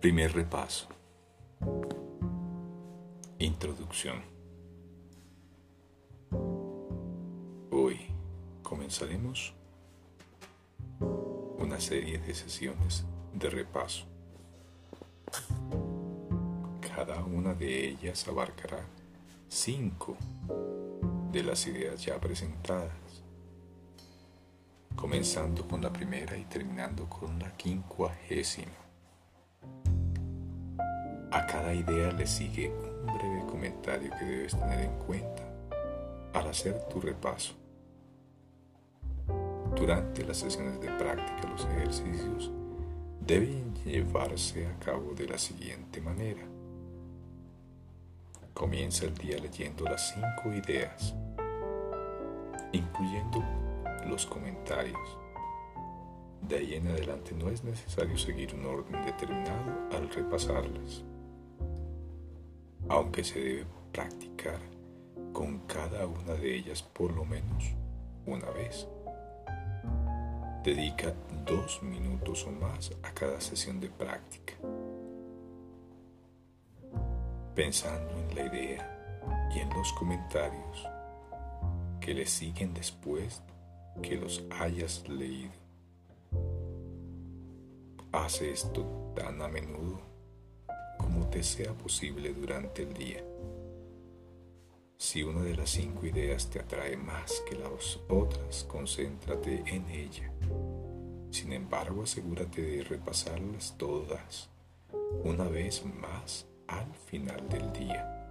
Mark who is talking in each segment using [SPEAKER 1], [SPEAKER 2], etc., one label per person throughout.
[SPEAKER 1] Primer repaso. Introducción. Hoy comenzaremos una serie de sesiones de repaso. Cada una de ellas abarcará cinco de las ideas ya presentadas, comenzando con la primera y terminando con la quincuagésima. Idea le sigue un breve comentario que debes tener en cuenta al hacer tu repaso. Durante las sesiones de práctica los ejercicios deben llevarse a cabo de la siguiente manera. Comienza el día leyendo las cinco ideas, incluyendo los comentarios. De ahí en adelante no es necesario seguir un orden determinado al repasarlas aunque se debe practicar con cada una de ellas por lo menos una vez. Dedica dos minutos o más a cada sesión de práctica, pensando en la idea y en los comentarios que le siguen después que los hayas leído. Hace esto tan a menudo sea posible durante el día. Si una de las cinco ideas te atrae más que las otras, concéntrate en ella. Sin embargo, asegúrate de repasarlas todas una vez más al final del día.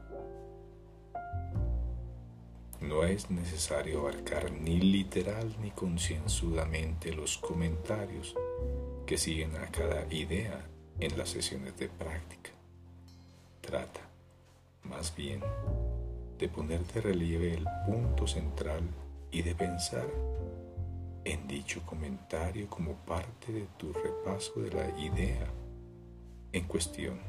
[SPEAKER 1] No es necesario abarcar ni literal ni concienzudamente los comentarios que siguen a cada idea en las sesiones de práctica trata, más bien, de poner de relieve el punto central y de pensar en dicho comentario como parte de tu repaso de la idea en cuestión.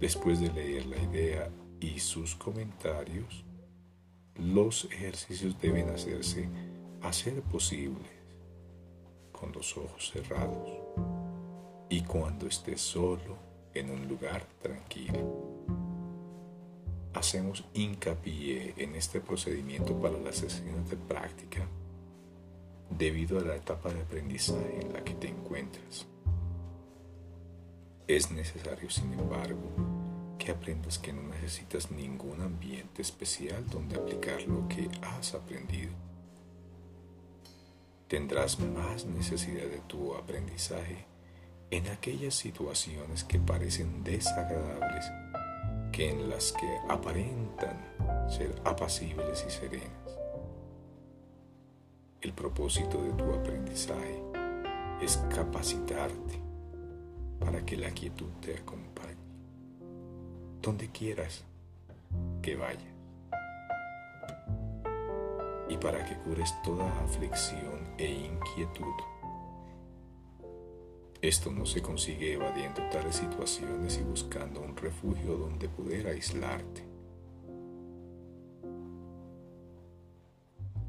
[SPEAKER 1] Después de leer la idea y sus comentarios, los ejercicios deben hacerse a ser posibles con los ojos cerrados y cuando estés solo en un lugar tranquilo. Hacemos hincapié en este procedimiento para las sesiones de práctica debido a la etapa de aprendizaje en la que te encuentras. Es necesario, sin embargo, que aprendas que no necesitas ningún ambiente especial donde aplicar lo que has aprendido. Tendrás más necesidad de tu aprendizaje en aquellas situaciones que parecen desagradables que en las que aparentan ser apacibles y serenas. El propósito de tu aprendizaje es capacitarte para que la quietud te acompañe donde quieras que vayas y para que cures toda aflicción e inquietud esto no se consigue evadiendo tales situaciones y buscando un refugio donde poder aislarte.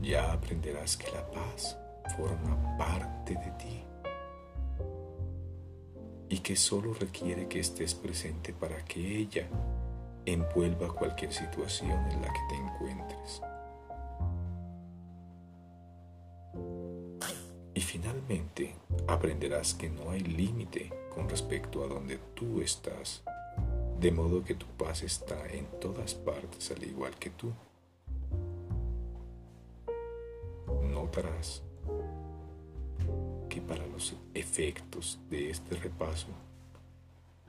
[SPEAKER 1] Ya aprenderás que la paz forma parte de ti y que solo requiere que estés presente para que ella envuelva cualquier situación en la que te encuentres. Finalmente aprenderás que no hay límite con respecto a donde tú estás, de modo que tu paz está en todas partes al igual que tú. Notarás que para los efectos de este repaso,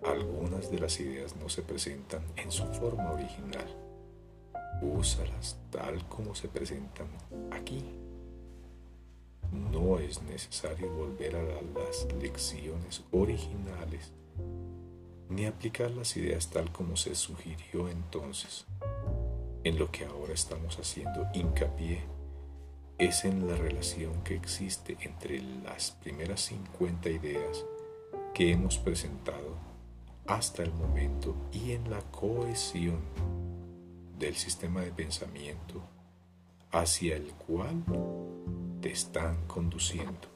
[SPEAKER 1] algunas de las ideas no se presentan en su forma original. Úsalas tal como se presentan aquí no es necesario volver a las lecciones originales ni aplicar las ideas tal como se sugirió entonces. En lo que ahora estamos haciendo hincapié es en la relación que existe entre las primeras 50 ideas que hemos presentado hasta el momento y en la cohesión del sistema de pensamiento hacia el cual te están conduciendo.